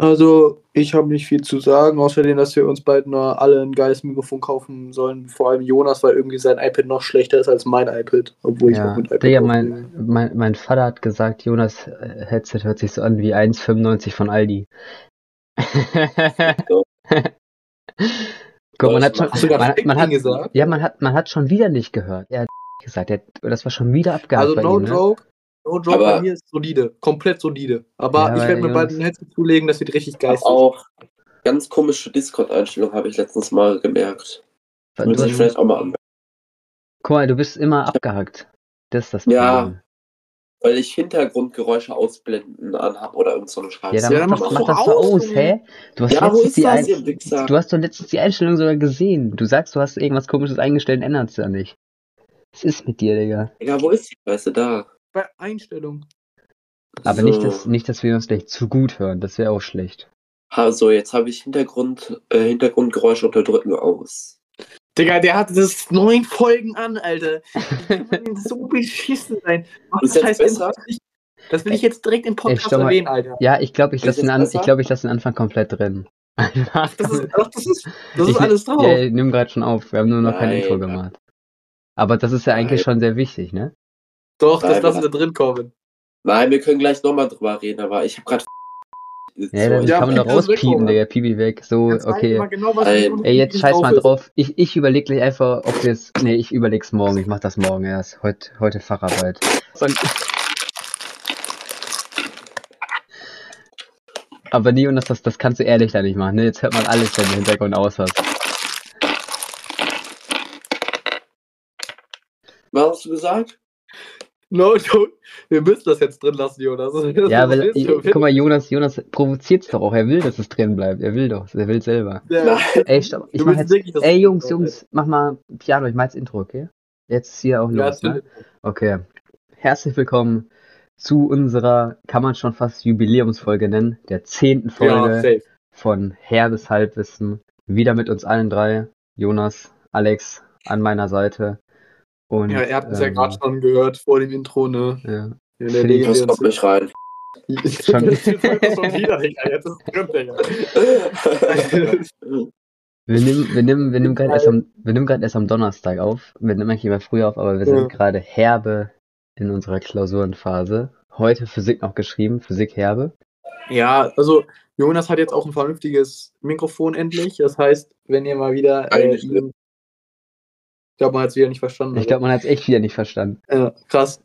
Also, ich habe nicht viel zu sagen, außerdem, dass wir uns bald nur alle ein geiles Mikrofon kaufen sollen. Vor allem Jonas, weil irgendwie sein iPad noch schlechter ist als mein iPad, obwohl ja. ich auch mit iPad aufnehme. mein, mein, mein Vater hat gesagt, Jonas äh, Headset hört sich so an wie 1,95 von Aldi. Guck, man hat schon, man, man hat, gesagt? ja, man hat, man hat schon wieder nicht gehört. Er hat gesagt, er, das war schon wieder abgehakt Also, bei no ihm, ne? No joke, Aber- bei mir ist solide. Komplett solide. Aber Ja, ich werde mir bald ein Headset zulegen, das wird richtig geistig. auch ganz komische Discord-Einstellungen habe ich letztens mal gemerkt. Muss ich vielleicht auch mal anmerken. guck mal, du bist immer abgehakt. Das ist das Ja. Problem. Weil ich Hintergrundgeräusche ausblenden anhab oder irgend so eine Scheiße. Ja, dann Ja, mach, mach das doch aus, hä? Du hast, Ja, wo letztens ist die das, Ein du hast doch letztens die Einstellung sogar gesehen. Du sagst, du hast irgendwas komisches eingestellt, ändert es ja nicht. Was ist mit dir, Digga? Digga, wo ist die Scheiße da? Bei Einstellung. Aber so. nicht, dass, nicht, dass wir uns gleich zu gut hören. Das wäre auch schlecht. Ha, so, jetzt habe ich Hintergrund, äh, Hintergrundgeräusche unterdrücken aus. Digga, der hatte das neun Folgen an, Alter. So beschissen sein? Mach Ist scheiß besser? Das will ich jetzt direkt im Podcast mal. erwähnen, Alter. Ja, ich glaube, ich lasse den, an, ich glaub, ich lass den Anfang komplett drin. Einfach. Das ist, ach, das ist, das ich, ist alles drauf. Ja, ich nehme gerade schon auf. Wir haben nur noch kein Nein. Intro gemacht. Aber das ist ja eigentlich Nein. schon sehr wichtig, ne? Doch, das Nein, lassen wir drin kommen. Nein, wir können gleich nochmal drüber reden, aber ich habe gerade. Ja, dann Ja, kann man doch das rauspiepen. Digga. Pipi weg. So, Jetzt okay. genau, was Ey, jetzt scheiß mal drauf. Ich, ich überleg gleich einfach, ob wir es. Nee, ich überleg's morgen. Ich mach das morgen erst. Heute, heute Facharbeit. Aber nie, und das, das, das kannst du ehrlich da nicht machen. Ne? Jetzt hört man alles, wenn du im Hintergrund aus hast. Was hast du gesagt? No, joke. Wir müssen das jetzt drin lassen, Jonas. Das Ja, weil, das ist- guck mal, Jonas, Jonas provoziert's doch auch. Er will, dass es drin bleibt. Er will doch. Er will selber. Ja. Ey, stopp. Ich mach jetzt. wirklich, Ey, es Jungs, Jungs, mach mal Piano. Ich mach jetzt Intro, okay? Jetzt ist hier auch Ja, los, ne? Okay. Herzlich willkommen zu unserer, kann man schon fast Jubiläumsfolge nennen, der zehnten Ja, Folge safe. von Herbes Halbwissen. Wieder mit uns allen drei. Jonas, Alex an meiner Seite. Und, Ja, ihr habt es ja ähm, gerade schon gehört vor dem Intro, ne? Ja. In der ich- Das kommt nicht rein. Schon. Jetzt ist es schon wieder, Digga. Jetzt ist es drin. Wir nehmen, wir nehmen, wir nehmen gerade erst am, wir nehmen erst am Donnerstag auf. Wir nehmen eigentlich immer früher auf, aber wir Ja. sind gerade herbe in unserer Klausurenphase. Heute Physik noch geschrieben, Physik herbe. Ja, also Jonas hat jetzt auch ein vernünftiges Mikrofon endlich. Das heißt, wenn ihr mal wieder. Äh, Eigentlich ihn, ich glaube, man hat es wieder nicht verstanden. Ich glaube, man hat es echt wieder nicht verstanden. Ja, krass.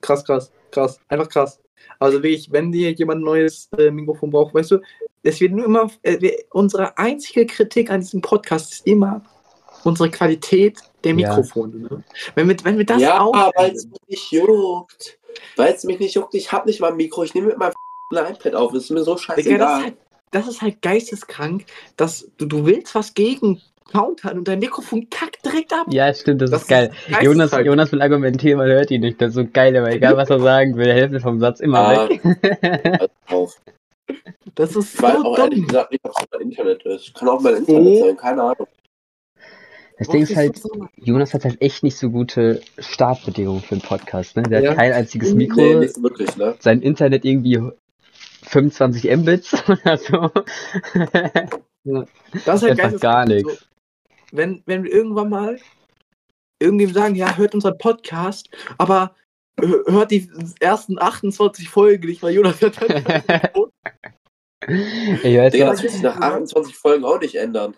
Krass, krass, krass. Einfach krass. Also wirklich, wenn dir jemand ein neues äh, Mikrofon braucht, weißt du, es wird nur immer, äh, wir, unsere einzige Kritik an diesem Podcast ist immer unsere Qualität der Ja. Mikrofone. Ne? Wenn, wir, wenn wir das ja, auch. weil es mich nicht juckt. Weil es mich nicht juckt, ich habe nicht mal ein Mikro, ich nehme mit meinem iPad auf. Das ist mir so Digga, das, ist scheißegal. halt, das ist halt geisteskrank, dass du, du willst was gegen countern und dein Mikrofon kackt direkt ab. Ja, stimmt, das, Das ist geil. ist. Jonas, Jonas will argumentieren, man hört ihn nicht. Das ist so geil, aber egal was er sagen will, Hälfte vom Satz immer Ah. weg. Auf. Das ist Ich weiß so auch ehrlich dumm. gesagt nicht, ob es mein Internet ist. Kann auch mein Internet Oh. sein, keine Ahnung. Das Ding ist halt, so- Jonas hat halt echt nicht so gute Startbedingungen für einen Podcast, ne? Der Ja. hat kein einziges Mikro, Nee, nicht so wirklich, ne? sein Internet irgendwie 25 Mbits oder so. Das ist halt Einfach geisteskrank. gar So, nichts. Wenn, wenn wir irgendwann mal irgendjemand sagen, ja, hört unseren Podcast, aber hö- hört die ersten 28 Folgen nicht, weil Jonas hat Ich weiß Digga, das wird sich nach 28 Folgen auch nicht ändern.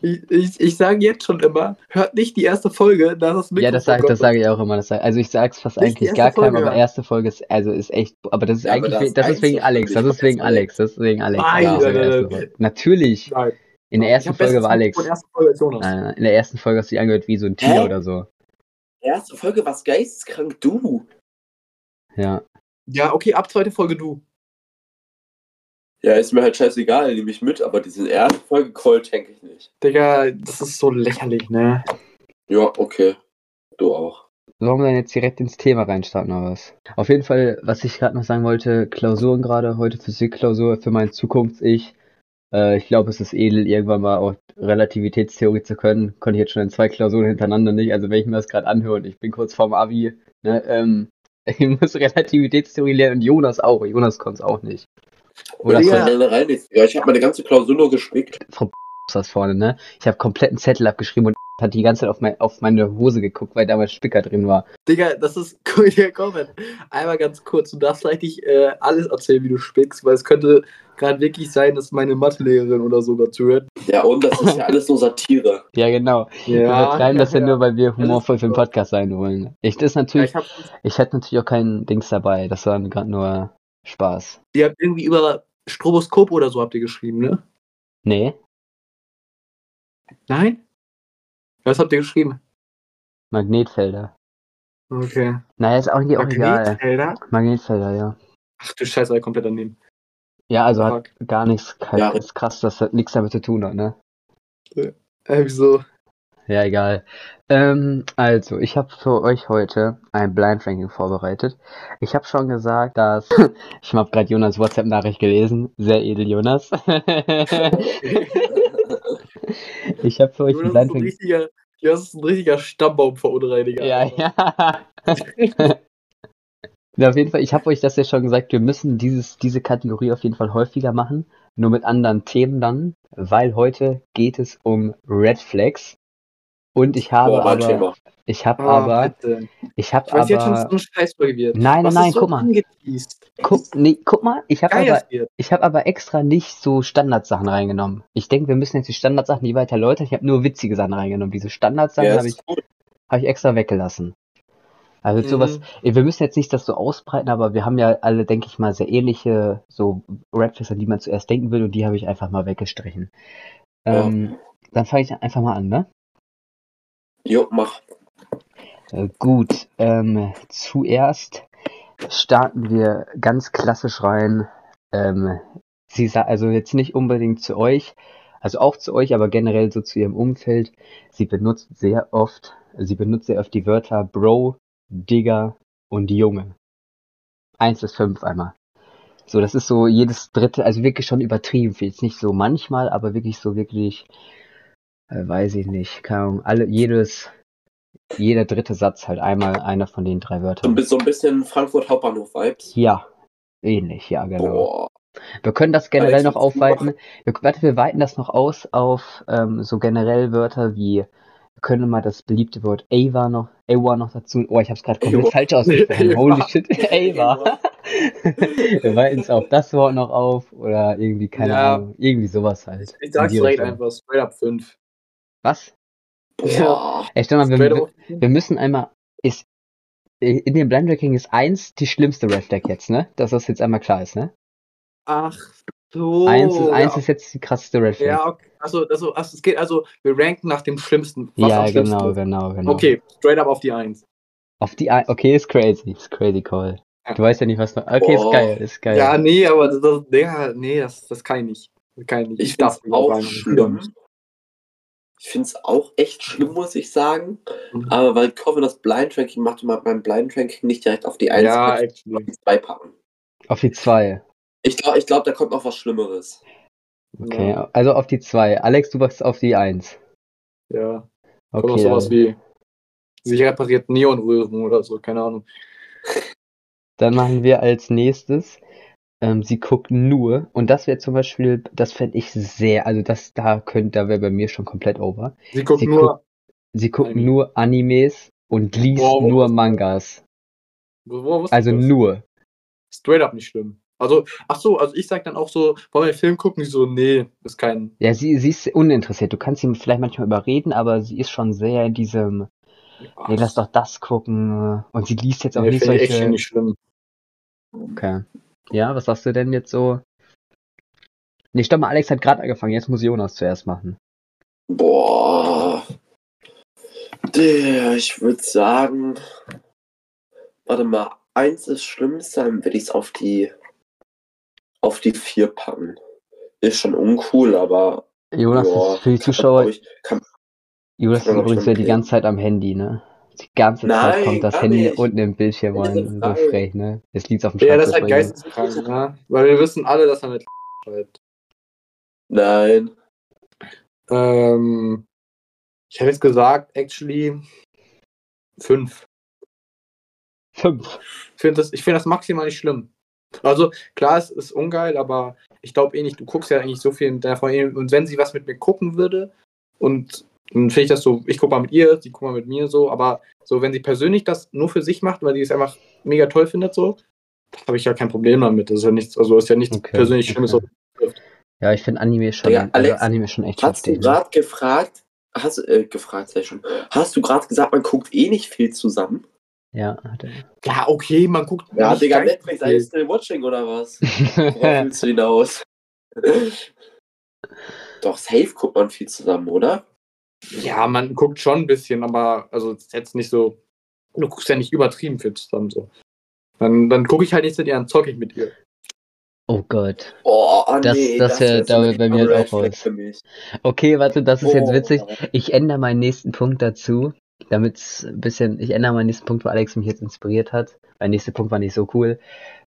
Ich, ich, ich sage jetzt schon immer, hört nicht die erste Folge, da ist das Mikrofon ja, das sage das sag ich auch immer. Das sag, also ich sag's fast Nicht eigentlich gar keinem, aber erste Folge ist, also ist echt, aber das ist Ja, eigentlich, das we- ist das ist wegen Alex, das ist wegen Alex. Alex, das ist wegen Alex. Nein, Das nein, nein. Natürlich. Nein. In der ersten Folge war Alex. Folge als Jonas. Nein, nein, in der ersten Folge hast du dich angehört wie so ein Tier Hä? oder so. Erste Folge, was geisteskrank du. Ja. Ja, okay, ab zweite Folge du. Ja, ist mir halt scheißegal, nehme ich mit, aber diese erste Folge Call denke ich nicht. Digga, das ist so lächerlich, ne? Ja, okay. Du auch. Sollen wir dann jetzt direkt ins Thema reinstarten oder was? Auf jeden Fall, was ich gerade noch sagen wollte, Klausuren gerade, heute Physikklausur für mein Zukunfts-Ich. Äh, ich glaube, es ist edel, irgendwann mal auch Relativitätstheorie zu können. Konnte ich jetzt schon in zwei Klausuren hintereinander nicht. Also wenn ich mir das gerade anhöre und ich bin kurz vorm Abi, ne, ähm, ich muss Relativitätstheorie lernen und Jonas auch. Jonas konnte es auch nicht. Oder Ja. nichts. Ja, ich habe meine ganze Klausur nur gespickt. Frau das vorne, ne? Ich habe kompletten Zettel abgeschrieben und hat die ganze Zeit auf, mein, auf meine Hose geguckt, weil da mein Spicker drin war. Digga, das ist cool, Digga, komm, Mann. Einmal ganz kurz, du darfst gleich nicht äh, alles erzählen, wie du spickst, weil es könnte gerade wirklich sein, dass meine Mathelehrerin oder so dazu hört. Ja, und das ist ja alles nur Satire. Ja, genau. Wir übertreiben das ja, nur, weil wir humorvoll für den. Podcast sein wollen. Ich, das ist Ja, natürlich, ich hab, ich hatte natürlich auch keinen Dings dabei. Das war gerade nur Spaß. ihr habt irgendwie über Stroboskop oder so habt ihr geschrieben, ne? Nee, Nein? Was habt ihr geschrieben? Magnetfelder. Okay. Naja, ist auch irgendwie auch egal. Magnetfelder? Magnetfelder, ja. Ach du Scheiße, war komplett daneben. Ja, also hat Fuck. gar nichts, Ja. ist krass, dass das nichts damit zu tun hat, ne? Äh, wieso? Ja, egal. Ähm, also, ich habe für euch heute ein Blind Ranking vorbereitet. Ich habe schon gesagt, dass ich habe gerade Jonas WhatsApp-Nachricht gelesen. Sehr edel, Jonas. ich habe für euch ein Jonas ist Blind ein Ranking. richtiger, Jonas ist ein richtiger Stammbaumverunreiniger. Ja, ja. Ja, auf jeden Fall, ich habe euch das ja schon gesagt, wir müssen dieses, diese Kategorie auf jeden Fall häufiger machen, nur mit anderen Themen dann, weil heute geht es um Red Flags. Und ich habe Boah, aber, ich habe Oh, aber, bitte. ich habe weiß jetzt schon, aber, so ein Scheißfolge wird. nein, nein, nein, so guck mal, angeteased? guck, nee, guck mal, ich habe aber, ich habe aber extra nicht so Standardsachen reingenommen. Ich denke, wir müssen jetzt die Standardsachen nie weiter erläutern. Ich habe nur witzige Sachen reingenommen. Diese Standardsachen Ja, habe ich, habe ich extra weggelassen. Also jetzt sowas, Mhm. wir müssen jetzt nicht das so ausbreiten, aber wir haben ja alle, denke ich mal, sehr ähnliche so Redflags, an die man zuerst denken will und die habe ich einfach mal weggestrichen. Ja. Ähm, dann fange ich einfach mal an, ne? Jo, mach. Äh, gut, ähm, zuerst starten wir ganz klassisch rein. Ähm, sie sa also jetzt nicht unbedingt zu euch, also auch zu euch, aber generell so zu ihrem Umfeld. Sie benutzt sehr oft, sie benutzt sehr oft die Wörter Bro, Digger und Junge. Eins bis fünf einmal. So, das ist so jedes dritte, also wirklich schon übertrieben. Jetzt nicht so manchmal, aber wirklich so wirklich, äh, weiß ich nicht, keine Ahnung, alle, jedes, jeder dritte Satz halt einmal einer von den drei Wörtern. so ein bisschen Frankfurt Hauptbahnhof-Vibes. Ja, ähnlich, ja, genau. Boah. Wir können das generell Alex, noch aufweiten. Wir, warte, wir weiten das noch aus auf ähm, so generell Wörter wie, wir können mal das beliebte Wort Ava noch, Awa noch dazu. Oh, ich habe es gerade komplett falsch ausgesprochen. Holy shit, Ava. wir weiten es auf das Wort noch auf oder irgendwie, keine Ja. Ahnung, irgendwie sowas halt. Ich sag's Richtung. einfach, straight up 5. Was? Boah. Ey, stell mal, wir, wir, müssen einmal, ist, in dem Blind Ranking ist eins die schlimmste Red Flag jetzt, ne? Dass das jetzt einmal klar ist, ne? Ach so. eins ist, eins ja. ist jetzt die krasseste Red Flag. Ja, okay. Also, also, also, es geht, also, wir ranken nach dem Schlimmsten. Was Ja, schlimmsten genau, ist. genau, genau. Okay, straight up auf die 1. Auf die ein okay, ist crazy, ist crazy call. Ja. Du weißt ja nicht, was noch. Okay, ist Boah. geil, ist geil. Ja, nee, aber das, das, Digga, nee, das, das kann ich nicht. Das kann ich nicht. Ich es darf auch ich schlimm. Ich finde es auch echt schlimm, muss ich sagen. Mhm. Aber weil Corbin das Blind Ranking macht und man beim Blind Ranking nicht direkt auf die 1 Ja, packt, auf die 2 packen. Auf die zwei. Ich glaube, ich glaub, da kommt noch was Schlimmeres. Okay, Ja. also auf die zwei. Alex, du warst auf die eins. Ja. Kommt Okay, noch sowas wie sich repariert Neonröhren oder so, keine Ahnung. dann machen wir als nächstes. Ähm, sie guckt nur, und das wäre zum Beispiel, das fände ich sehr, also das da könnte, da wäre bei mir schon komplett over. Sie guckt Sie nur. Sie guckt Anime. nur Animes und liest Wow, wow, nur Mangas. Wo, wo, was Also nur. Straight up nicht schlimm. Also, ach so, also ich sag dann auch so, wollen wir den Film gucken? Ich so, nee, ist kein. Ja, sie, sie ist uninteressiert. Du kannst sie vielleicht manchmal überreden, aber sie ist schon sehr in diesem, nee, lass doch das gucken. Und sie liest jetzt auch nee, nicht solche. nicht schlimm. Okay. Ja, was sagst du denn jetzt so? Nee, stopp mal, Alex hat gerade angefangen, jetzt muss Jonas zuerst machen. Boah. Der, ich würde sagen, warte mal, eins ist Schlimmste, dann will ich es auf die auf die 4 packen. Ist schon uncool, aber Jonas ja, ist für die kann Zuschauer, ich, kann, Jonas ist kann übrigens ja die ganze Zeit am Handy, ne? Die ganze Zeit Nein, kommt das Handy nicht. unten im Bildschirm rein, so frech, ne? Jetzt liegt's auf dem Ja, das ist halt Schreibtisch geisteskrank, ne? Weil wir wissen alle, dass er mit schreibt. nein. Ähm, ich hätte jetzt gesagt, actually, fünf. Fünf. Ich finde das, ich find das maximal nicht schlimm. Also klar, es ist ungeil, aber ich glaube eh nicht, du guckst ja eigentlich so viel mit deiner Freundin und wenn sie was mit mir gucken würde und dann finde ich das so, ich guck mal mit ihr, sie guckt mal mit mir so, aber so, wenn sie persönlich das nur für sich macht, weil sie es einfach mega toll findet, so, habe ich ja kein Problem damit. Das ist ja nichts, also ist ja nichts Okay, persönlich Schlimmes. okay. Ja, ich finde Anime schon, Digga, also Alex, Anime schon echt Hast du heftig. Ne? gerade gefragt, hast äh, gefragt, sehr schon. Hast du gerade gesagt, man guckt eh nicht viel zusammen? Ja, hat er. Ja, okay, man guckt. Ja, nicht Digga, Netflix, are you still watching oder was? Worauf willst du hinaus? Doch, safe guckt man viel zusammen, oder? Ja, man guckt schon ein bisschen, aber also es ist jetzt nicht so. Du guckst ja nicht übertrieben viel zusammen so. Dann, dann gucke ich halt nicht mit ihr, dann zocke ich mit ihr. Oh Gott. Oh, oh Das- nee, das wär- wär da bei mir auch mich. Okay, warte, das ist jetzt Oh. witzig. Ich ändere meinen nächsten Punkt dazu, damit es ein bisschen, ich ändere meinen nächsten Punkt, weil Alex mich jetzt inspiriert hat. Mein nächster Punkt war nicht so cool.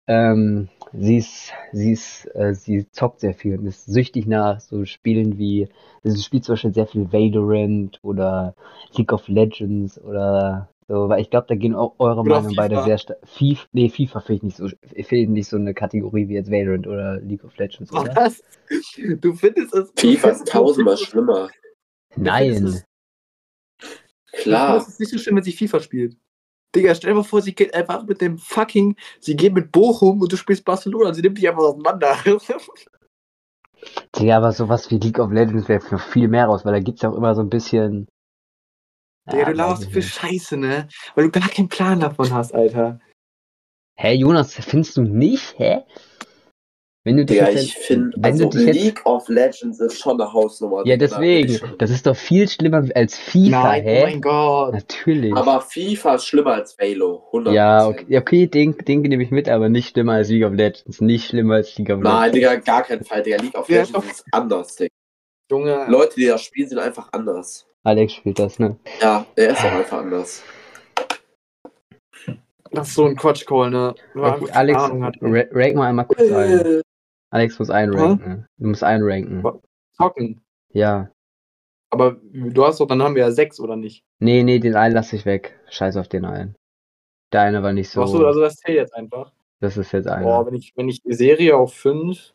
Ähm, sie ist, sie ist, äh, sie zockt sehr viel und ist süchtig nach so Spielen wie, also sie spielt zum Beispiel sehr viel Valorant oder League of Legends oder so, weil ich glaube, da gehen auch eure Oder Meinungen beide sehr stark. FIFA, nee, FIFA finde ich nicht so, finde nicht so eine Kategorie wie jetzt Valorant oder League of Legends, oder? Was? Du findest es. FIFA ist tausendmal schlimmer. Nein. findest Klar. Es ist nicht so schlimm, wenn sie FIFA spielt. Digga, stell dir mal vor, sie geht einfach mit dem fucking, sie geht mit Bochum und du spielst Barcelona sie nimmt dich einfach auseinander. Ja, aber sowas wie League of Legends wäre noch viel mehr raus, weil da gibt's ja auch immer so ein bisschen. Digga, du Ja, so ich viel nicht. Scheiße, ne? Weil du gar keinen Plan davon hast, Alter. Hä, Jonas, findest du nicht? Hä? Wenn du dich Digga, jetzt, ich finde, wenn also du dich jetzt, League of Legends ist schon eine Hausnummer. ja deswegen, das ist doch viel schlimmer als FIFA, Nein, hä? oh mein Gott. Natürlich. Aber FIFA ist schlimmer als Halo. 100%. ja, okay, ja, okay, den, den nehme ich mit, aber nicht schlimmer als League of Legends, nicht schlimmer als League of Nein, Legends. Digga, gar keinen Fall. Digga, League of Ja, Legends doch. ist anders, Digga. Junge, Leute, die das spielen, sind einfach anders. Alex spielt das, ne? Ja, er ist auch einfach anders. das ist so ein Quatsch-Call, ne? Okay, Alex, rank mal einmal kurz ein. Äh, Alex muss einranken. Du musst einranken. Zocken. Ja. Aber du hast doch, dann haben wir ja sechs, oder nicht? Nee, nee, den einen lasse ich weg. Scheiß auf den einen. Der eine war nicht so. Achso, also das zählt jetzt einfach. Das ist jetzt einer. Boah, wenn ich, wenn ich die Serie auf fünf,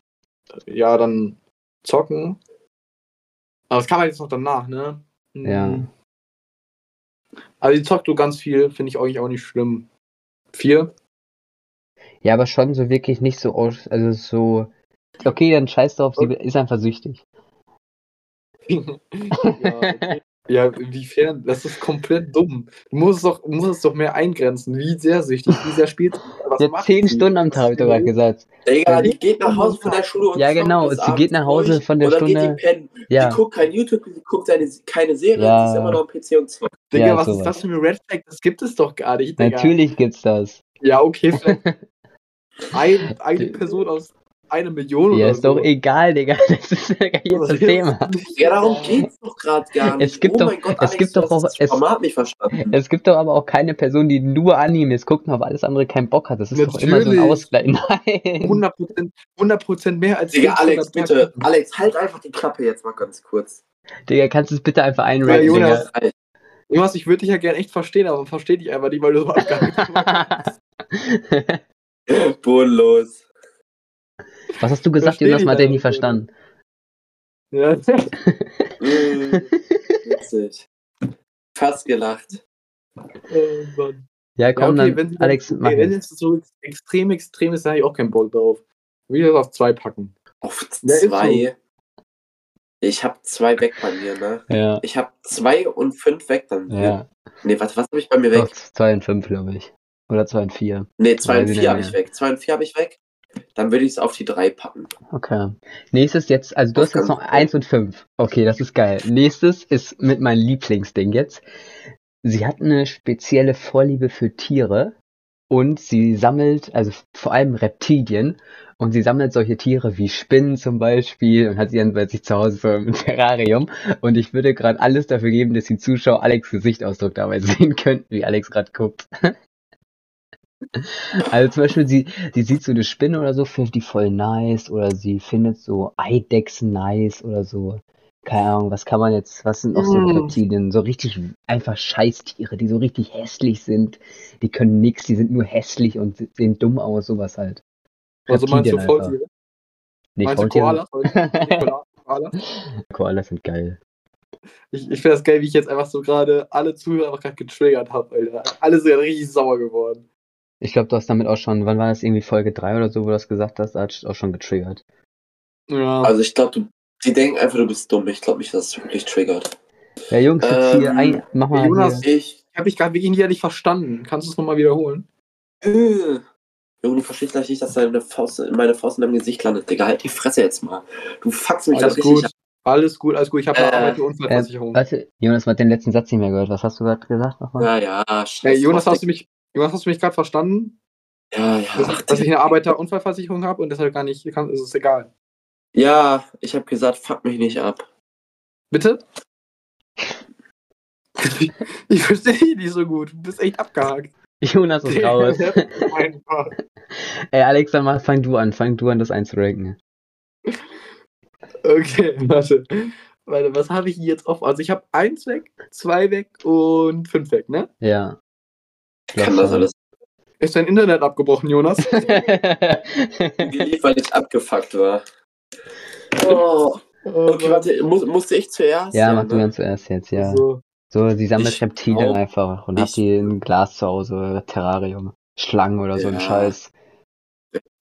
ja, dann zocken. Aber das kann man jetzt noch danach, ne? Hm. Ja. Also die zockt du ganz viel, finde ich eigentlich auch nicht schlimm. Vier? Ja, aber schon so wirklich nicht so aus, also so. Okay, dann scheiß drauf, sie ist einfach süchtig. ja, okay. ja, inwiefern? Das ist komplett dumm. Du musst es doch, musst es doch mehr eingrenzen. Wie sehr süchtig, wie sehr spielt sie? Was Sie macht zehn sie? Stunden am Tag, hab ich doch gerade gesagt. Digga, die geht nach Hause von der Schule und Ja, genau, sie geht nach Hause durch von der Stunde- Geht die pennen. Ja. Die guckt kein YouTube, die guckt seine, keine Serie, Ja. die ist immer noch am PC und zockt. Digga, Ja, was sowas. ist das für eine Red Flag? Das gibt es doch gar nicht, Digga. Natürlich gibt's das. Ja, okay, vielleicht ein, eine Person aus einer Million Ja, oder ist so. doch egal, Digga. Das ist ja gar nicht das Thema. Ja, darum geht's doch gerade gar nicht. Es gibt oh doch- mein Gott, es Alex, gibt doch auch- das es- Format nicht verstanden. Es gibt doch aber auch keine Person, die nur Animes guckt und auf alles andere keinen Bock hat. Das ist doch immer so ein Natürlich. Ausgleich. Nein. 100%, 100 mehr als Digga, 500 Alex, bitte. Alex, halt einfach die Klappe jetzt mal ganz kurz. Digga, kannst du es bitte einfach Ja, einranken, Jonas. Digga? Jonas, ich würde dich ja gerne echt verstehen, aber man versteht dich einfach nicht, weil du so abgehangen Bodenlos. Was hast du gesagt, Jonas? dich aber nie nicht, verstanden. Ja. Witzig. Fast gelacht. Oh Mann. Ja, Ja, komm okay, dann, wenn Alex, dann, mach wenn es so extrem, extrem ist, da habe ich auch keinen Bock drauf. Wie das auf zwei packen. Auf Ja, zwei. Ich hab zwei weg bei mir, ne? Ja, Ich hab zwei und fünf weg dann. ja. Nee, was, was habe ich bei mir Doch, weg? 2 und 5, glaube ich. Oder 2 und 4. Nee, zwei Weiß und vier habe ich weg. Zwei und vier habe ich weg. Dann würde ich es auf die drei packen. Okay. Nächstes jetzt, also du Das hast jetzt noch 1 und 5. Okay, das ist geil. Nächstes ist mit meinem Lieblingsding jetzt. Sie hat eine spezielle Vorliebe für Tiere und sie sammelt, also vor allem Reptilien, und sie sammelt solche Tiere wie Spinnen zum Beispiel und hat sie dann bei sich zu Hause so im Terrarium. Und ich würde gerade alles dafür geben, dass die Zuschauer Alex Gesichtsausdruck dabei sehen könnten, wie Alex gerade guckt. Also zum Beispiel, sie, sie sieht so eine Spinne oder so, findet die voll nice, oder sie findet so Eidechsen nice oder so. Keine Ahnung, was kann man jetzt, was sind noch so Mm. Reptilien? So richtig einfach Scheißtiere, die so richtig hässlich sind. Die können nix, die sind nur hässlich und sehen dumm aus, sowas halt. Also meinst du Reptilien Faultiere? Nee, Meinst du Faultiere- Koalas? Nikola, Koalas? Koalas sind geil. Ich, ich finde das geil, wie ich jetzt einfach so gerade alle Zuhörer einfach gerade getriggert habe, Alter. Alle sind ja richtig sauer geworden. Ich glaube, du hast damit auch schon, wann war das irgendwie Folge 3 oder so, wo du das gesagt hast, da hat auch schon getriggert. Ja. Also ich glaube, du, die denken einfach, du bist dumm. Ich glaube nicht, dass es wirklich triggert. Ja, Jungs, jetzt hier, Ähm, ein, mach mal Jonas, hier. Ich. ich habe dich gerade wirklich nicht verstanden. Kannst du es nochmal wiederholen? Äh, Junge, du verstehst gleich nicht, dass deine Faust, meine Faust in deinem Gesicht landet. Digga, halt die Fresse jetzt mal. Du fuckst mich Alles das richtig gut. ab. Alles gut, alles gut. Ich habe eine Äh, und Unfallversicherung. Warte, Jonas, man hat den letzten Satz nicht mehr gehört. Was hast du gerade gesagt nochmal? Ja, ja, scheiße. Hey, Jonas, hast du mich, Jonas, hast du mich gerade verstanden? Ja, ja. Dass, dass ich eine Arbeiter-Unfallversicherung habe und deshalb gar nicht kann, ist es egal. Ja, ich habe gesagt, fuck mich nicht ab. Bitte? ich verstehe dich nicht so gut. Du bist echt abgehakt. Jonas ist raus. Ey, Alex, dann mach, fang du an. Fang du an, das einzuranken. Okay, warte. Warte, was habe ich jetzt offen? Also ich habe eins weg, zwei weg und fünf weg, ne? Ja. Kann das alles Ist dein Internet abgebrochen, Jonas? weil ich abgefuckt war. Oh. Okay, warte, muss, musste ich zuerst? ja, mach du ne? ganz zuerst jetzt, ja. So. So, sie sammelt Ich Reptilien glaub, einfach und hat ich- die in Glas zu Hause, Terrarium. Schlangen oder so ein Ja. Scheiß.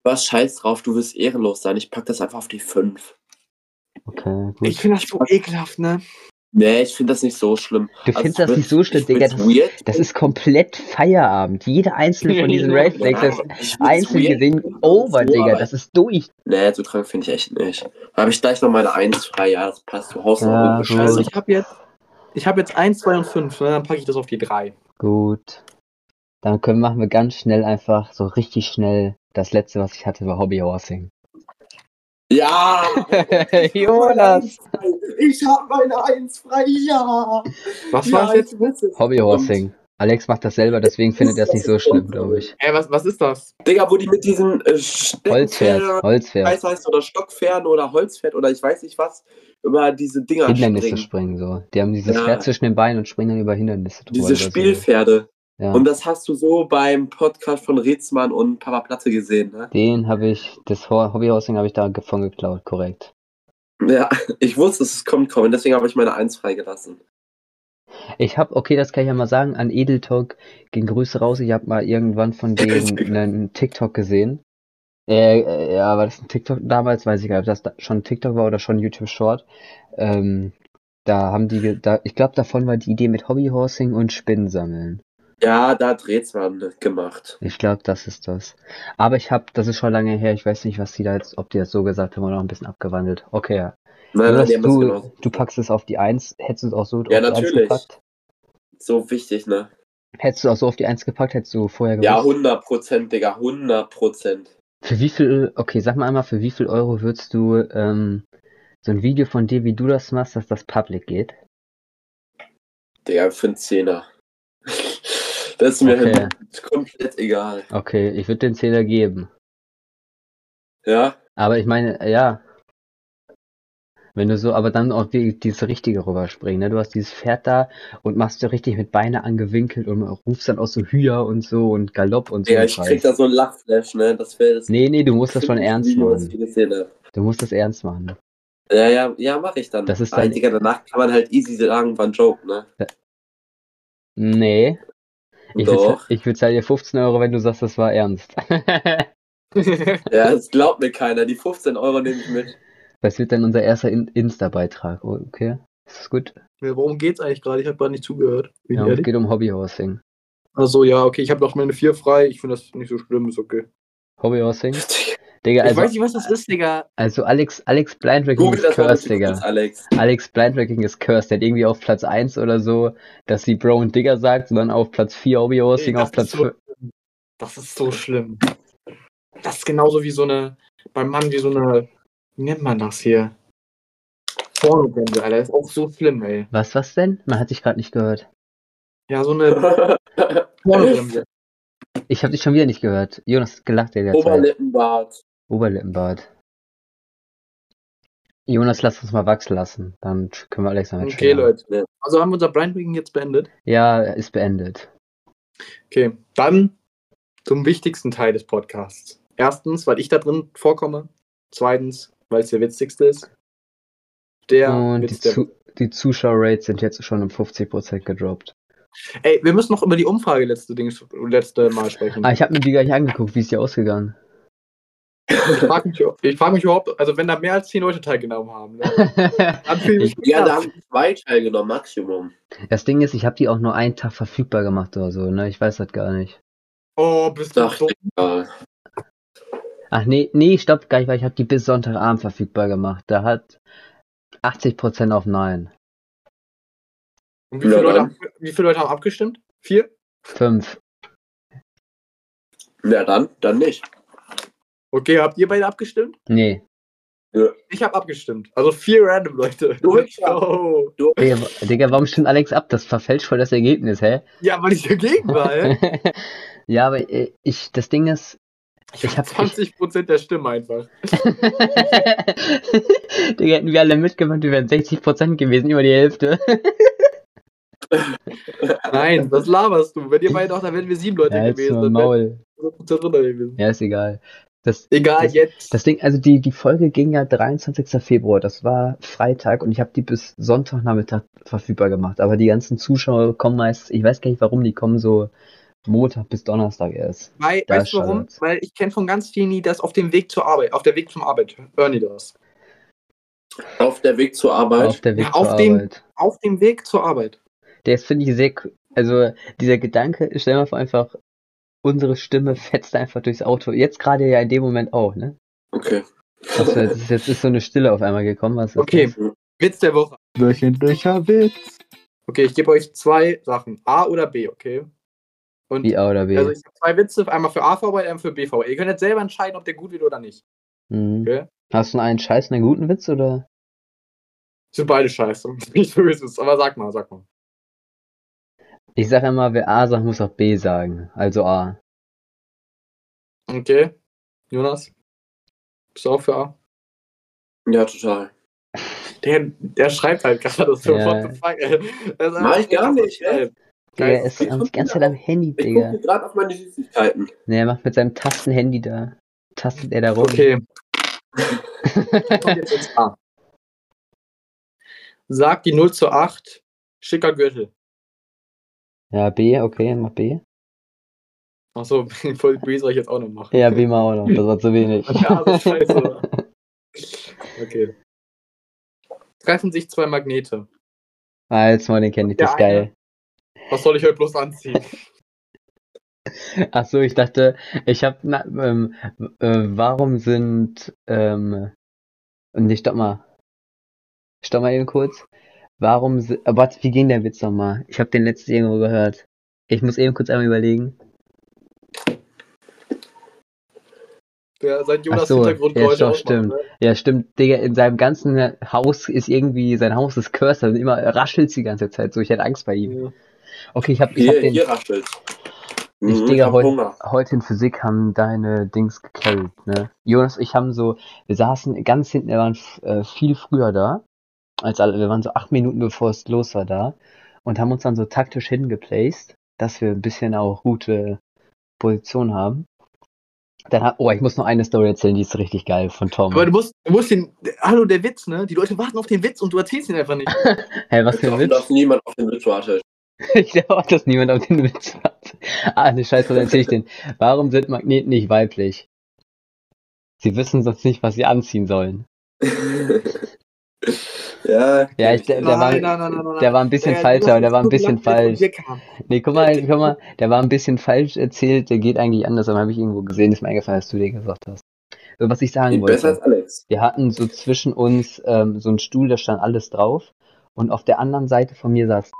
Was scheiß drauf, du wirst ehrenlos sein. Ich pack das einfach auf die 5. Okay, gut. Ich finde das so ekelhaft, ne? Nee, ich finde das nicht so schlimm. du Also, findest das nicht so schlimm, Digga. Das, weird das ist komplett Feierabend. Jeder einzelne von diesen Ja, Raceflags Ja, ist einzeln gesehen over, so, Digga. Das ist durch. Nee, so krank finde ich echt nicht. Da habe ich gleich noch meine 1 frei. Ja, das passt. Du haust noch Ja. Scheiße. Also ich habe jetzt, ich habe jetzt eins, zwei und fünf, ne? Dann packe ich das auf die drei. Gut. Dann können, machen wir ganz schnell einfach, so richtig schnell, das letzte, was ich hatte, war Hobbyhorsing. Ja! Jonas! Ich habe meine 1 frei, ja! Was ja, war's jetzt? Hobbyhorsing. Alex macht das selber, deswegen findet er es nicht so schlimm, glaube ich. Ey, was, was ist das? Digga, wo die mit diesen äh, Holzpferd, Holzpferd. weiß heißt, oder Stockpferden oder Holzpferd oder ich weiß nicht was, über diese Dinger Hindernisse springen. springen, so. Die haben dieses Ja. Pferd zwischen den Beinen und springen dann über Hindernisse drüber. Diese. Spielpferde. Ja. Und das hast du so beim Podcast von Ritzmann und Papa Platte gesehen, ne? Den habe ich, das Ho- Hobbyhousing habe ich davon geklaut, korrekt. Ja, ich wusste, es kommt kommen, deswegen habe ich meine 1 freigelassen. Ich habe, okay, das kann ich ja mal sagen, an Edeltalk ging Grüße raus. Ich habe mal irgendwann von denen einen TikTok gesehen. Äh, äh, ja, war das ein TikTok damals? Weiß ich gar nicht, ob das da schon TikTok war oder schon YouTube Short. Ähm, da haben die, da, ich glaube, davon war die Idee mit Hobbyhorsing und Spinnen sammeln. Ja, da hat Ritzmann gemacht. Ich glaube, das ist das. Aber ich habe, das ist schon lange her, ich weiß nicht, was die da jetzt, ob die das so gesagt haben oder noch ein bisschen abgewandelt. Okay, ja. Nein, nein, die du, genau du packst es auf die Eins. hättest du es auch so Ja, auf die Eins natürlich. gepackt? so wichtig, ne? Hättest du auch so auf die Eins gepackt, hättest du vorher Ja, gewusst? 100 Prozent, Digga, 100 Prozent. Für wie viel, okay, sag mal einmal, für wie viel Euro würdest du ähm, so ein Video von dir, wie du das machst, dass das public geht? Digga, für einen Zehner. Das ist mir Okay. komplett egal. Okay, ich würde den Zehner geben. Ja? Aber ich meine, ja. Wenn du so, aber dann auch die, dieses Richtige rüberspringen, ne? Du hast dieses Pferd da und machst du richtig mit Beine angewinkelt und rufst dann auch so Hüher und so und Galopp und so. Ein ich krieg da so ein Lachflash, ne? Das wäre das Nee, nee, du musst das schon ernst Video, machen. Du musst das ernst machen. Ja, ja, ja, mach ich dann. Das ist dann- Digga, danach kann man halt easy sagen, war ein Joke, ne? Nee. Ich würd dir 15 Euro, wenn du sagst, das war ernst. Ja, das glaubt mir keiner. Die 15 Euro nehme ich mit. Das wird dann unser erster In Insta-Beitrag. Oh, okay. Ist das gut? Ja, worum geht's eigentlich gerade? Ich habe gerade nicht zugehört. Bin Ja, es geht um Hobbyhorsing. Achso, ja, okay, ich habe noch meine vier frei. Ich finde das nicht so schlimm, ist okay. Hobbyhorsing? Digga, ich also, weiß nicht, was das ist, Digga. also Alex, Alex Google ist cursed, Digga. kurz, Alex. Alex Blindragging ist cursed. Der hat irgendwie auf Platz 1 oder so, dass sie Bro und Digger sagt, sondern auf Platz 4 Hobbyhorsing, Ey, auf Platz ist so 5. schlimm. Das ist so schlimm. Das ist genauso wie so eine, beim Mann wie so eine, wie nennt man das hier? Pornobremse, Alter. Das ist auch so schlimm, ey. Was, was denn? Man hat dich gerade nicht gehört. Ja, so eine Pornobremse. Ich habe dich schon wieder nicht gehört. Jonas hat gelacht der Zeit. Oberlippenbart. Oberlippenbart. Jonas, lass uns mal wachsen lassen. Dann können wir Alex damit Okay. Leute. Also haben wir unser Blindreading jetzt beendet. Ja, ist beendet. Okay, dann zum wichtigsten Teil des Podcasts. Erstens, weil ich da drin vorkomme. Zweitens, weil es der witzigste ist. Der Und die, Witz der Zu die Zuschauerrates sind jetzt schon um 50% gedroppt. Ey, wir müssen noch über die Umfrage letzte, Ding, letzte Mal sprechen. Ah, ich habe mir die gar nicht angeguckt. Wie ist die ausgegangen? Ich frage mich, ich frag mich überhaupt, also wenn da mehr als 10 Leute teilgenommen haben, ne, ich Ja, da haben zwei teilgenommen, Maximum. Das Ding ist, ich habe die auch nur einen Tag verfügbar gemacht oder so, ne? Ich weiß das gar nicht. Oh, bist du ich mal. Ach nee, nee, stopp, gar nicht, weil ich habe die bis Sonntagabend verfügbar gemacht. Da hat 80% auf Nein. Und wie viele, Ja, Leute, dann. haben- wie viele Leute haben abgestimmt? Vier? 5. Ja, dann, dann nicht. Okay, habt ihr beide abgestimmt? Nee. Ich habe abgestimmt. Also vier random Leute. Du, Let's ja. go. Du, Digga, Digga, warum stimmt Alex ab? Das verfälscht voll das Ergebnis, hä? Ja, weil ich dagegen war, hä? ja, aber äh, ich, das Ding ist, ich hab, ich, 20% der Stimmen einfach. Digga, hätten wir alle mitgemacht, wir wären 60% gewesen, über die Hälfte. Nein, was laberst du? Wenn ihr beide auch, dann wären wir sieben Leute ja, gewesen. Dann Maul. wären wir 100% drunter gewesen. Ja, ist egal. Das, Egal, Das- jetzt. das Ding, also die, die Folge ging ja 23. Februar, das war Freitag und ich habe die bis Sonntagnachmittag verfügbar gemacht. Aber die ganzen Zuschauer kommen meist, ich weiß gar nicht warum, die kommen so Montag bis Donnerstag erst. Weil, Da weißt du warum? schadet's. Weil ich kenne von ganz vielen, die das auf dem Weg zur Arbeit, auf der Weg zum Arbeit, hören die das. auf der Weg zur Arbeit. Auf der Weg Ja, zur auf dem- Arbeit. Auf dem Weg zur Arbeit. Der ist, finde ich, sehr, also dieser Gedanke, stell dir mal vor, einfach, unsere Stimme fetzt einfach durchs Auto. Jetzt gerade ja in dem Moment auch, ne? Okay. War jetzt, jetzt ist so eine Stille auf einmal gekommen. Was ist Okay, das? Witz der Woche. Wöchentlicher Witz. Okay, ich gebe euch zwei Sachen. A oder B, okay? Und Wie A oder B? also ich habe zwei Witze, einmal für AVB, einmal für BV. Ihr könnt jetzt selber entscheiden, ob der gut wird oder nicht. Mhm. Okay? Hast du einen Scheiß, einen guten Witz oder? Sind beide scheiße. Nicht so ist es, aber sag mal, sag mal. Ich sag immer, wer A sagt, muss auch B sagen. Also A. Okay. Jonas? Bist du auch für A? Ja, total. Der, der schreibt halt gerade so, Ja. what the fuck, ey. Mach ich gar nicht. Der Geil. ist die ganze Zeit am Handy, Ich Digga. gucke gerade auf meine Süßigkeiten. Ne, er macht mit seinem Tastenhandy da. Tastet er da rum. Okay. Kommt jetzt ins A. Sag die 0 zu 8, schicker Gürtel. Ja, B, okay, mach B. Achso, voll B soll ich jetzt auch noch machen. Ja, B mal auch noch. Das war zu wenig. Ja, das ist scheiße. Okay. Treffen sich zwei Magnete. ah, jetzt mal den kenne ich, das ist geil. Was soll ich heute bloß anziehen? Ach so, ich dachte, ich hab, na, ähm, äh, warum sind, ähm, nee, stopp mal. Stopp mal eben kurz. Warum, äh, warte, wie ging der Witz nochmal? Ich hab den letzten irgendwo gehört. Ich muss eben kurz einmal überlegen. Der sein Jonas Ach so, Hintergrundgeräusche ja, stimmt. ne? Ja, stimmt, Digga, in seinem ganzen Haus ist irgendwie, sein Haus ist cursed, und immer raschelt's die ganze Zeit so, ich hätte Angst bei ihm. Ja. Okay, ich hab, ich Hier, hab den, hier raschelt. Ich, Mhm, Digga, hab heute, heute in Physik haben deine Dings gecarried, ne? Jonas und ich haben so, wir saßen ganz hinten, wir waren äh, viel früher da, als alle, wir waren so acht Minuten bevor es los war da und haben uns dann so taktisch hingeplaced, dass wir ein bisschen auch gute Position haben. Dann hat, oh, ich muss noch eine Story erzählen, die ist richtig geil von Tom. Aber du musst, du musst den. Hallo, der Witz, ne? Die Leute warten auf den Witz und du erzählst ihn einfach nicht. Hä, was für ein Witz? dass niemand auf den Witz wartet. Ich glaube auch, dass niemand auf den Witz hat. Ah, ne Scheiße, dann erzähl ich den. Warum sind Magneten nicht weiblich? Sie wissen sonst nicht, was sie anziehen sollen. ja, Ja, ich, der, der, war, nein, nein, nein, nein, der war ein bisschen Der- falsch, du aber der war ein bisschen falsch. Nee, guck mal, guck mal, der war ein bisschen falsch erzählt, der geht eigentlich anders, aber habe ich irgendwo gesehen, ist mir eingefallen, dass du dir gesagt hast. So, was ich sagen Geht besser als wollte. Alex. Wir hatten so zwischen uns ähm, so einen Stuhl, da stand alles drauf. Und auf der anderen Seite von mir saß,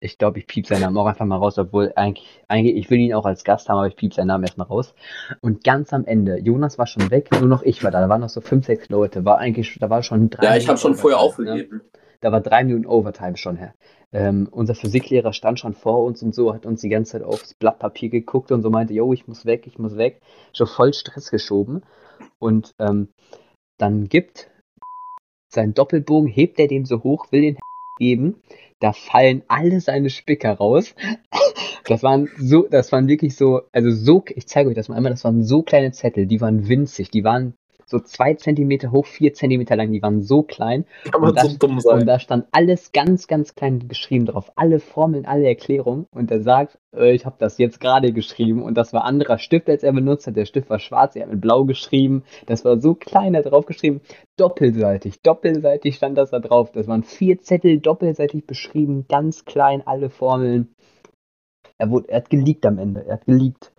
ich glaube, ich piep seinen Namen auch einfach mal raus, obwohl eigentlich, eigentlich, ich will ihn auch als Gast haben, aber ich piep seinen Namen erstmal raus. Und ganz am Ende, Jonas war schon weg, nur noch ich war da. Da waren noch so fünf, sechs Leute. War eigentlich, da war schon drei Ja, ich habe schon vorher ne? aufgegeben. Da war drei Minuten Overtime schon her. Ähm, unser Physiklehrer stand schon vor uns und so, hat uns die ganze Zeit aufs Blatt Papier geguckt und so meinte, yo, ich muss weg, ich muss weg. Schon voll Stress geschoben. Und ähm, dann gibt seinen Doppelbogen, hebt er den so hoch, will den geben. Da fallen alle seine Spicker raus. Das waren so, das waren wirklich so, also so, ich zeige euch das mal einmal, das waren so kleine Zettel, die waren winzig, die waren so zwei Zentimeter hoch, vier Zentimeter lang, die waren so klein. Kann man Und da- so dumm Und sein. da stand alles ganz, ganz klein geschrieben drauf. Alle Formeln, alle Erklärungen. Und er sagt, äh, ich habe das jetzt gerade geschrieben. Und das war anderer Stift, als er benutzt hat. Der Stift war schwarz, er hat mit blau geschrieben. Das war so klein da drauf geschrieben. Doppelseitig, doppelseitig stand das da drauf. Das waren vier Zettel doppelseitig beschrieben, ganz klein, alle Formeln. Er, wurde, er hat geleakt am Ende. Er hat geleakt.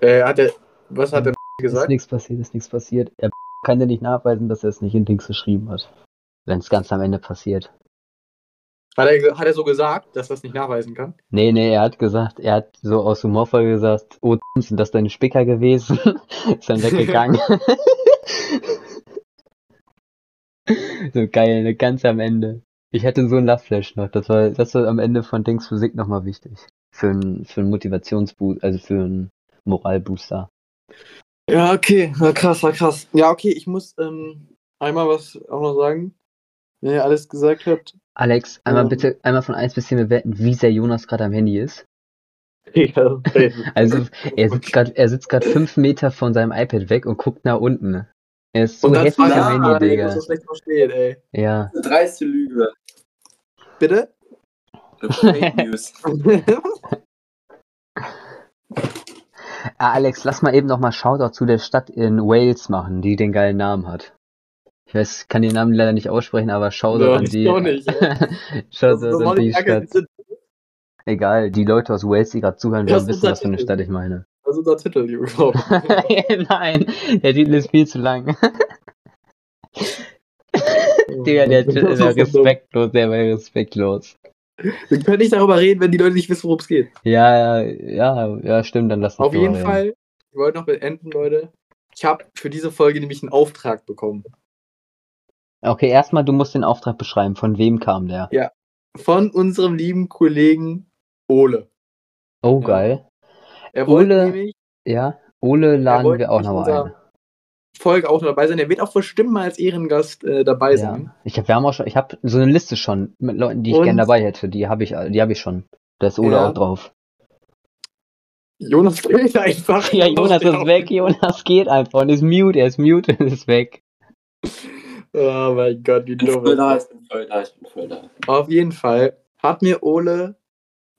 Äh, hat er, was hat er Ist gesagt? nichts passiert, ist nichts passiert. Er kann ja nicht nachweisen, dass er es nicht in Dings geschrieben hat. Wenn es ganz am Ende passiert. Hat er, hat er so gesagt, dass er das nicht nachweisen kann? Nee, nee, er hat gesagt, er hat so aus humorvoll gesagt, oh, sind das deine Spicker gewesen? Ist dann weggegangen. so geil, ne, ganz am Ende. Ich hatte so ein Lachflash noch, das war, das war am Ende von Dings Physik nochmal wichtig. Für einen für einen Motivationsboost, also für einen Moralbooster. Ja, okay. Na, krass, war krass. Ja, okay, ich muss ähm, einmal was auch noch sagen. Wenn ihr alles gesagt habt. Alex, einmal Ähm. bitte, einmal von 1 bis 10 bewerten, wie sehr Jonas gerade am Handy ist. Ja, Also, er sitzt gerade, er sitzt gerade 5 Meter von seinem iPad weg und guckt nach unten. Er ist so Und heftig am Handy, ich Digga. muss das schlecht verstehen, ey. Ja. Eine dreiste Lüge. Bitte? Fake News. Ah, Alex, lass mal eben noch mal Shoutout zu der Stadt in Wales machen, die den geilen Namen hat. Ich weiß, kann den Namen leider nicht aussprechen, aber Shoutout Ja, an ich die. auch nicht, Shoutout an die Stadt. Egal, die Leute aus Wales, die gerade zuhören, werden wissen, was für eine. Stadt ich meine. Das ist unser Titel, überhaupt. Nein, der Titel ist viel zu lang. Digga, der Titel ist dumm. respektlos, der wäre respektlos. Wir können nicht darüber reden, wenn die Leute nicht wissen, worum es geht. Ja, ja, ja, ja, stimmt, dann lass uns Auf jeden reden. Fall, ich wollte noch beenden, Leute. Ich habe für diese Folge nämlich einen Auftrag bekommen. Okay, erstmal, du musst den Auftrag beschreiben. Von wem kam der? Von unserem lieben Kollegen Ole. Oh, Ja. geil. Er Ole- nämlich Ja, Ole laden wir auch nicht noch unser- ein. Folge auch noch dabei sein. Er wird auch bestimmt mal als Ehrengast äh, dabei Ja. sein. Ich habe, wir haben auch schon, ich habe so eine Liste schon mit Leuten, die ich gerne dabei hätte. Die habe ich, die habe ich schon. Da ist Ole Ja. auch drauf. Jonas fehlt einfach. Ja, Jonas ist weg. Jonas geht einfach und ist mute. Er ist mute und ist weg. Oh mein Gott, wie Ich bin dumm. voll da, ich bin voll da, ich bin voll da. Auf jeden Fall hat mir Ole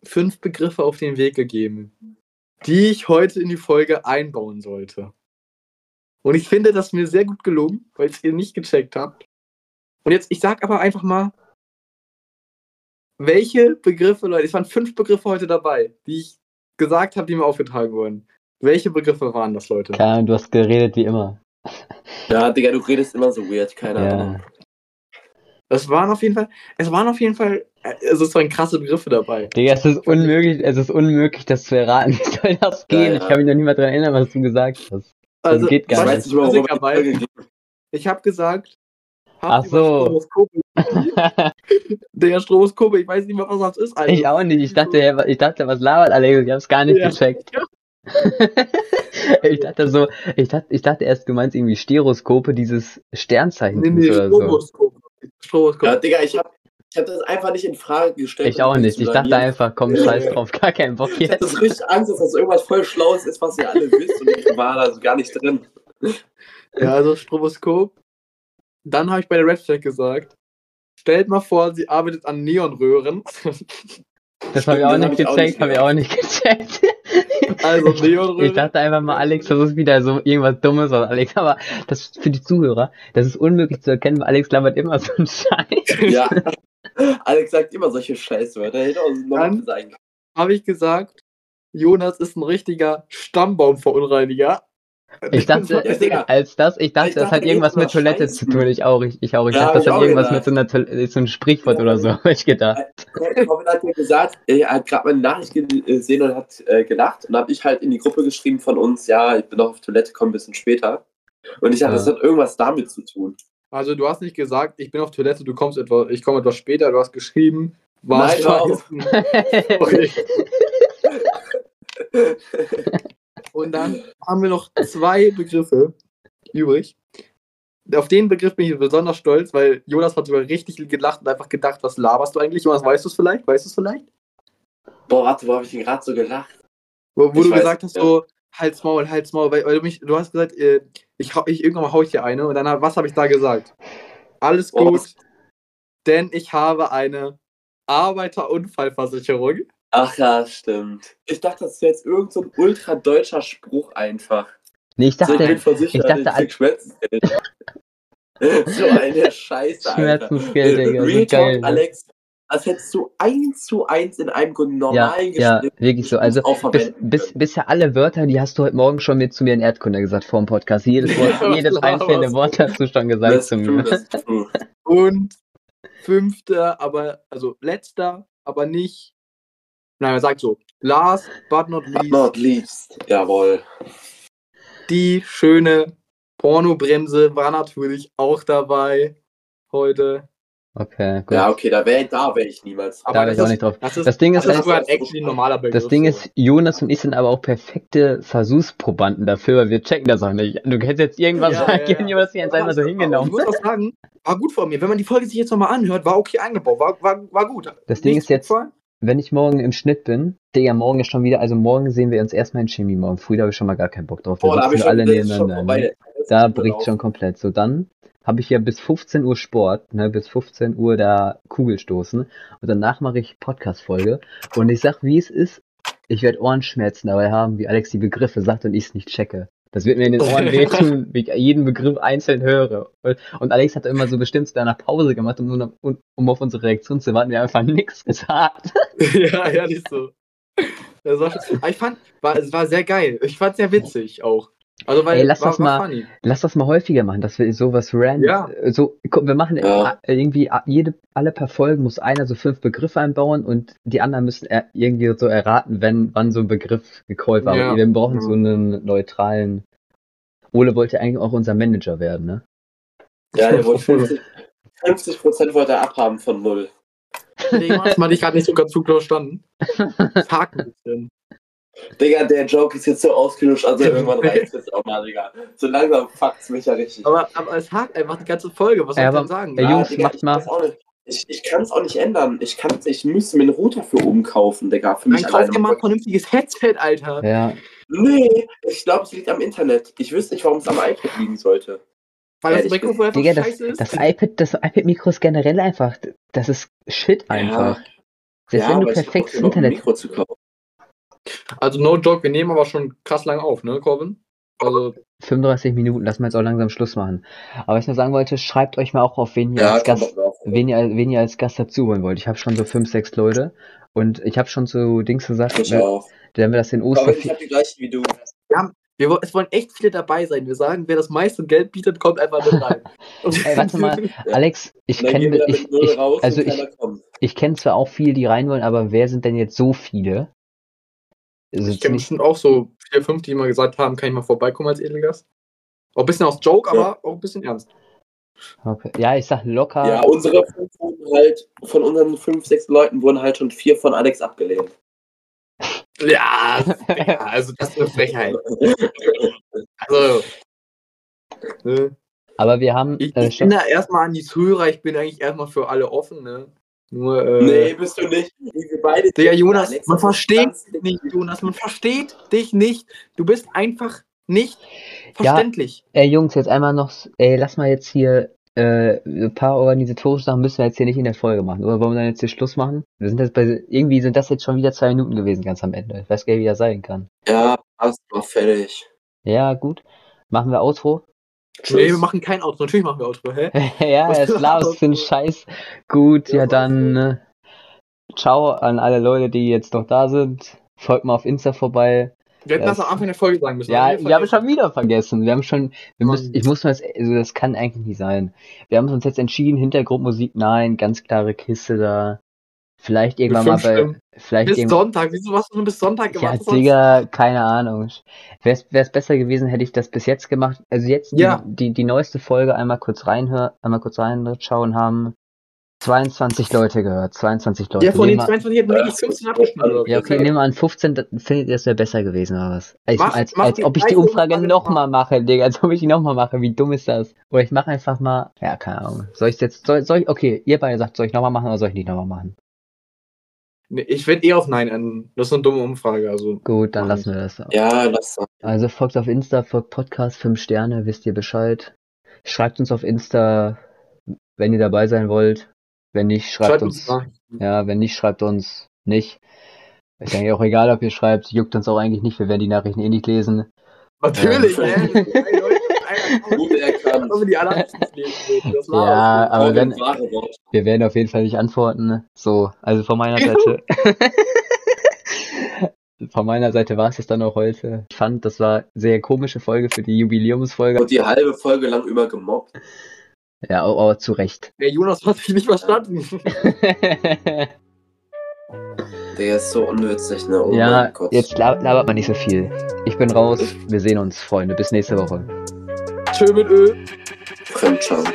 fünf Begriffe auf den Weg gegeben, die ich heute in die Folge einbauen sollte. Und ich finde das mir sehr gut gelungen, weil es ihr nicht gecheckt habt. Und jetzt, ich sag aber einfach mal, welche Begriffe, Leute, es waren fünf Begriffe heute dabei, die ich gesagt habe, die mir aufgetragen wurden. Welche Begriffe waren das, Leute? Keine Ahnung, du hast geredet wie immer. Ja, Digga, du redest immer so weird, keine Ja. Ahnung. Das waren auf jeden Fall, es waren auf jeden Fall, also es waren krasse Begriffe dabei. Digga, es ist unmöglich, es ist unmöglich, das zu erraten. Wie soll das gehen? Ja, ja. Ich kann mich noch nicht mal dran erinnern, was du gesagt hast. Also, geht gar nicht. nicht warum ich Ich habe gesagt, Ach so. Stroboskope? Der Stroboskope, ich weiß nicht mehr, was das ist. Alter. ich auch nicht. Ich dachte, ich dachte, was labert Alex? Ich hab's gar nicht Ja. gecheckt. ich dachte so, ich dachte, ich dachte erst, du meinst irgendwie Stereoskope, dieses Sternzeichen Nee, nee, oder so. Stroboskope. Stroboskope. Ja, Digga, ich hab, ich hab das einfach nicht in Frage gestellt. Ich auch nicht. Ich dachte einfach, komm, scheiß drauf, gar keinen Bock Ich hatte jetzt. so richtig Angst, dass das irgendwas voll Schlaues ist, was ihr alle wisst und ich war da so gar nicht drin. Ja, also Stroboskop. Dann habe ich bei der Red Flag gesagt, stellt mal vor, sie arbeitet an Neonröhren. Das habe ich auch nicht ich gecheckt, habe ich auch nicht gecheckt. Also Ich Neonröhren. dachte einfach mal, Alex, das ist wieder so irgendwas Dummes aus Alex, aber das für die Zuhörer, das ist unmöglich zu erkennen, weil Alex labert immer so einen Scheiß. Ja. Alex sagt immer solche Scheißwörter. Hätte auch Dann- sein können. habe ich gesagt, Jonas ist ein richtiger Stammbaumverunreiniger. Ich dachte, als das, ich dachte, Ich das dachte, hat irgendwas mit Toilette Scheißen. zu tun. Ich auch, ich, ich auch. Ich Ja, dachte, das hat irgendwas gedacht. mit so einer so ein Sprichwort Ja. oder so, hab ich gedacht. Robin hat mir gesagt, er hat gerade meine Nachricht gesehen und hat äh, gelacht. Und dann habe ich halt in die Gruppe geschrieben von uns, ja, ich bin noch auf Toilette, komm ein bisschen später. Und ich dachte, Ja. das hat irgendwas damit zu tun. Also du hast nicht gesagt, ich bin auf Toilette, du kommst etwa, ich komme etwas später, du hast geschrieben, warst Nein, auf. Okay. Und dann haben wir noch zwei Begriffe übrig. auf den Begriff bin ich besonders stolz, weil Jonas hat sogar richtig gelacht und einfach gedacht, was laberst du eigentlich? Jonas, weißt du es vielleicht? Weißt du es vielleicht? Boah, warte, wo habe ich denn gerade so gelacht? Wo, wo du weiß gesagt es, hast, ja. so, halt's Maul, halt's Maul, weil, weil du mich, du hast gesagt, äh, ich, hau- ich irgendwann mal hau ich dir eine und dann, hab- was habe ich da gesagt? Alles Boah, gut, was- denn ich habe eine Arbeiterunfallversicherung. Ach ja, stimmt. Ich dachte, das wäre jetzt irgend so ein ultra deutscher Spruch einfach. Nee, ich So, ich bin dachte, ich dachte, ich krieg Schmerzensgeld. so eine Scheiße, Alter. Schmerzensgeld, Digga, Real Talk. Ne? Alex, als hättest du eins zu eins in einem Ja, normalen ja, Gespräch wirklich so. Also, bis, bis, bisher alle Wörter, die hast du heute Morgen schon mit zu mir in Erdkunde gesagt vor dem Podcast. Jedes Wort, Ja, jedes einzelne Wort hast du schon gesagt zu mir. true. Und fünfter, aber, also letzter, aber nicht. Nein, er sagt so, last but not least, Not least. Jawohl. die schöne Pornobremse war natürlich auch dabei heute. Okay, gut. Ja, okay, da wäre da wär ich niemals. Aber da wäre das ich auch ist- nicht drauf. Das ist, Das Ding ist, das ist das ist- ein normaler Begriff. das Ding ist, Jonas und ich sind aber auch perfekte Versuchsprobanden dafür, weil wir checken das auch nicht. Du hättest jetzt irgendwas Ja, sagen ja, können, ja. Jonas hier jetzt einfach so Ich hingenommen. muss auch sagen, war gut von mir. Wenn man die Folge sich jetzt nochmal anhört, war okay eingebaut, war, war, war gut. Das Ding ist jetzt-. Wenn ich morgen im Schnitt bin, Digga, morgen ist schon wieder, also morgen sehen wir uns erstmal in Chemie morgen. Früh, da habe ich schon mal gar keinen Bock drauf. Da Boah, da hab sitzen ich alle nebeneinander. vorbei. Ne? Da bricht schon komplett. So, dann habe ich ja bis 15 Uhr Sport, ne, bis 15 Uhr da Kugelstoßen. Und danach mache ich Podcast-Folge. Und ich sag, wie es ist, ich werde Ohrenschmerzen dabei haben, wie Alex die Begriffe sagt und ich es nicht checke. Das wird mir in den Ohren wehtun, wie ich jeden Begriff einzeln höre. Und- Alex hat immer so bestimmt zu einer Pause gemacht, um, um, um auf unsere Reaktion zu warten. Wir haben einfach nichts gesagt. ja, ehrlich so. Das war schon, ich fand, war, es war sehr geil. Ich fand es sehr witzig auch. Also, weil Ey, lass war, das mal- funny. Lass das mal häufiger machen, dass wir sowas random. Ja. So, guck, wir machen Ja. irgendwie jede, alle paar Folgen muss einer so fünf Begriffe einbauen und die anderen müssen er, irgendwie so erraten, wenn, wann so ein Begriff gecallt war. Ja. Aber wir brauchen Ja. so einen neutralen. Ole wollte eigentlich auch unser Manager werden, ne? Ja, der wollte 50, 50 Prozent wollte er abhaben von null. Mal dich gerade nicht so ganz gut verstanden. Ein bisschen. Digga, der Joke ist jetzt so ausgelutscht, also irgendwann reicht es auch mal, Digga. So langsam fuckt's mich ja richtig. Aber, aber es hakt einfach die ganze Folge. Was soll Ja, ich denn sagen? Ey, Ja, Jungs, Digga, macht ich mal- weiß auch nicht. Ich, ich kann es auch nicht ändern. Ich, ich müsste mir einen Router für oben kaufen, Digga. Für mich Dann kauf dir mal ein vernünftiges Headset, Alter. Ja. Nee, ich glaube, es liegt am Internet. Ich wüsste nicht, warum es am iPad liegen sollte. Weil das Ehrlich Mikrofon einfach Digga, das, scheiße ist. das iPad, das iPad-Mikro ist generell einfach, das ist Shit einfach. Selbst wenn du perfektes noch ein Internet Mikro zu kaufen. Also, no joke, wir nehmen aber schon krass lang auf, ne, Corbin? Also, 35 Minuten, lassen wir jetzt auch langsam Schluss machen. Aber was ich nur sagen wollte, schreibt euch mal auch auf, wen ihr Ja, als Gast, wen ihr, wen ihr als Gast dazu holen wollt. Ich habe schon so fünf, sechs Leute und ich habe schon so Dings gesagt, Ich auch. wenn wir das in Aber ich habe die gleiche wie du. wir, wo- es wollen echt viele dabei sein. Wir sagen, wer das meiste Geld bietet, kommt einfach mit rein. Ey, warte mal, Alex, ich kenne, wir ich, ich, also ich, ich kenne zwar auch viele, die rein wollen, aber wer sind denn jetzt so viele? Also Ich kenne bestimmt auch so vier, fünf, die mal gesagt haben, kann ich mal vorbeikommen als Edelgast. Auch ein bisschen aus Joke, Ja. aber auch ein bisschen ernst. okay. Ja, ich sag locker. Ja, unsere fünf wurden halt, von unseren fünf, sechs Leuten wurden halt schon vier von Alex abgelehnt. Ja, ja, also das ist eine Frechheit. Also, ne? Aber wir haben, ich, äh, ich schon, bin da erstmal an die Zuhörer, ich bin eigentlich erstmal für alle offen, ne? Nur, äh, Nee, bist du nicht. Wir beide Digga, Jonas, Alex, man versteht dich nicht, Jonas, man versteht dich nicht. Du bist einfach nicht Ja. verständlich. ey Jungs, jetzt einmal noch, ey, lass mal jetzt hier äh, ein paar organisatorische Sachen müssen wir jetzt hier nicht in der Folge machen. Oder wollen wir dann jetzt hier Schluss machen? Wir sind jetzt bei, irgendwie sind das jetzt schon wieder zwei Minuten gewesen, ganz am Ende. Ich weiß gar nicht, wie das sein kann. Ja, passt, war fertig. Ja, gut. Machen wir Outro? Nee, wir machen kein Outro. Natürlich machen wir Outro, hä? ja, Was es ist das? für ein Scheiß. Gut, ja, Ja, dann äh, ciao an alle Leute, die jetzt noch da sind. Folgt mal auf Insta vorbei. Wir hätten Das- das am Anfang der Folge sagen müssen. Ja, wir haben schon wieder vergessen. Wir haben schon, wir müssen, ich muss mal, jetzt- also das kann eigentlich nicht sein. Wir haben uns jetzt entschieden, Hintergrundmusik, nein, ganz klare Kiste da. Vielleicht irgendwann mal bei, vielleicht Bis irgendwann, Sonntag. Wieso hast du nur bis Sonntag ja, gemacht? Digga, keine Ahnung. Wäre es besser gewesen, hätte ich das bis jetzt gemacht. Also jetzt die, Ja. die, die neueste Folge einmal kurz reinhören, einmal kurz reinschauen haben. 22 Leute gehört. 22 Leute. Ja, von Nehmen den wir- 22 hätten wirklich 15 abgestimmt. oder ja, okay, nehmen wir an 15, dann findet ihr es wäre besser gewesen, oder was? Als, Mach- als, mach als die ob ich die Umfrage nochmal mache, Digga, als ob ich die nochmal mache. Wie dumm ist das? Oder ich mache einfach mal, ja, keine Ahnung. Soll ich jetzt, soll, soll ich, okay, ihr beide sagt, soll ich nochmal machen oder soll ich nicht nochmal machen? Nee, ich werde eh auf Nein enden. Das ist eine dumme Umfrage. Also. Gut, dann lassen wir das. Ja, lass mal. Also folgt auf Insta, folgt Podcast 5 Sterne, wisst ihr Bescheid. Schreibt uns auf Insta, wenn ihr dabei sein wollt. Wenn nicht, schreibt, Schreibt uns. uns. Ja, wenn nicht, schreibt uns nicht. Ist eigentlich auch egal, ob ihr schreibt, juckt uns auch eigentlich nicht, wir werden die Nachrichten eh nicht lesen. Natürlich, Ja. ey. Gut erkannt. Die würden. Das war Ja, aber wenn, wir werden auf jeden Fall nicht antworten. So, also von meiner Seite. von meiner Seite war es das dann auch heute. Ich fand, das war eine sehr komische Folge für die Jubiläumsfolge. Und die halbe Folge lang immer gemobbt. Ja, aber, aber zu Recht. Der Jonas hat sich nicht verstanden. Der ist so unnützlich, ne? Oh ja, jetzt lab labert man nicht so viel. Ich bin raus. Wir sehen uns, Freunde. Bis nächste Woche. Tschö mit Ö. Fremdscham.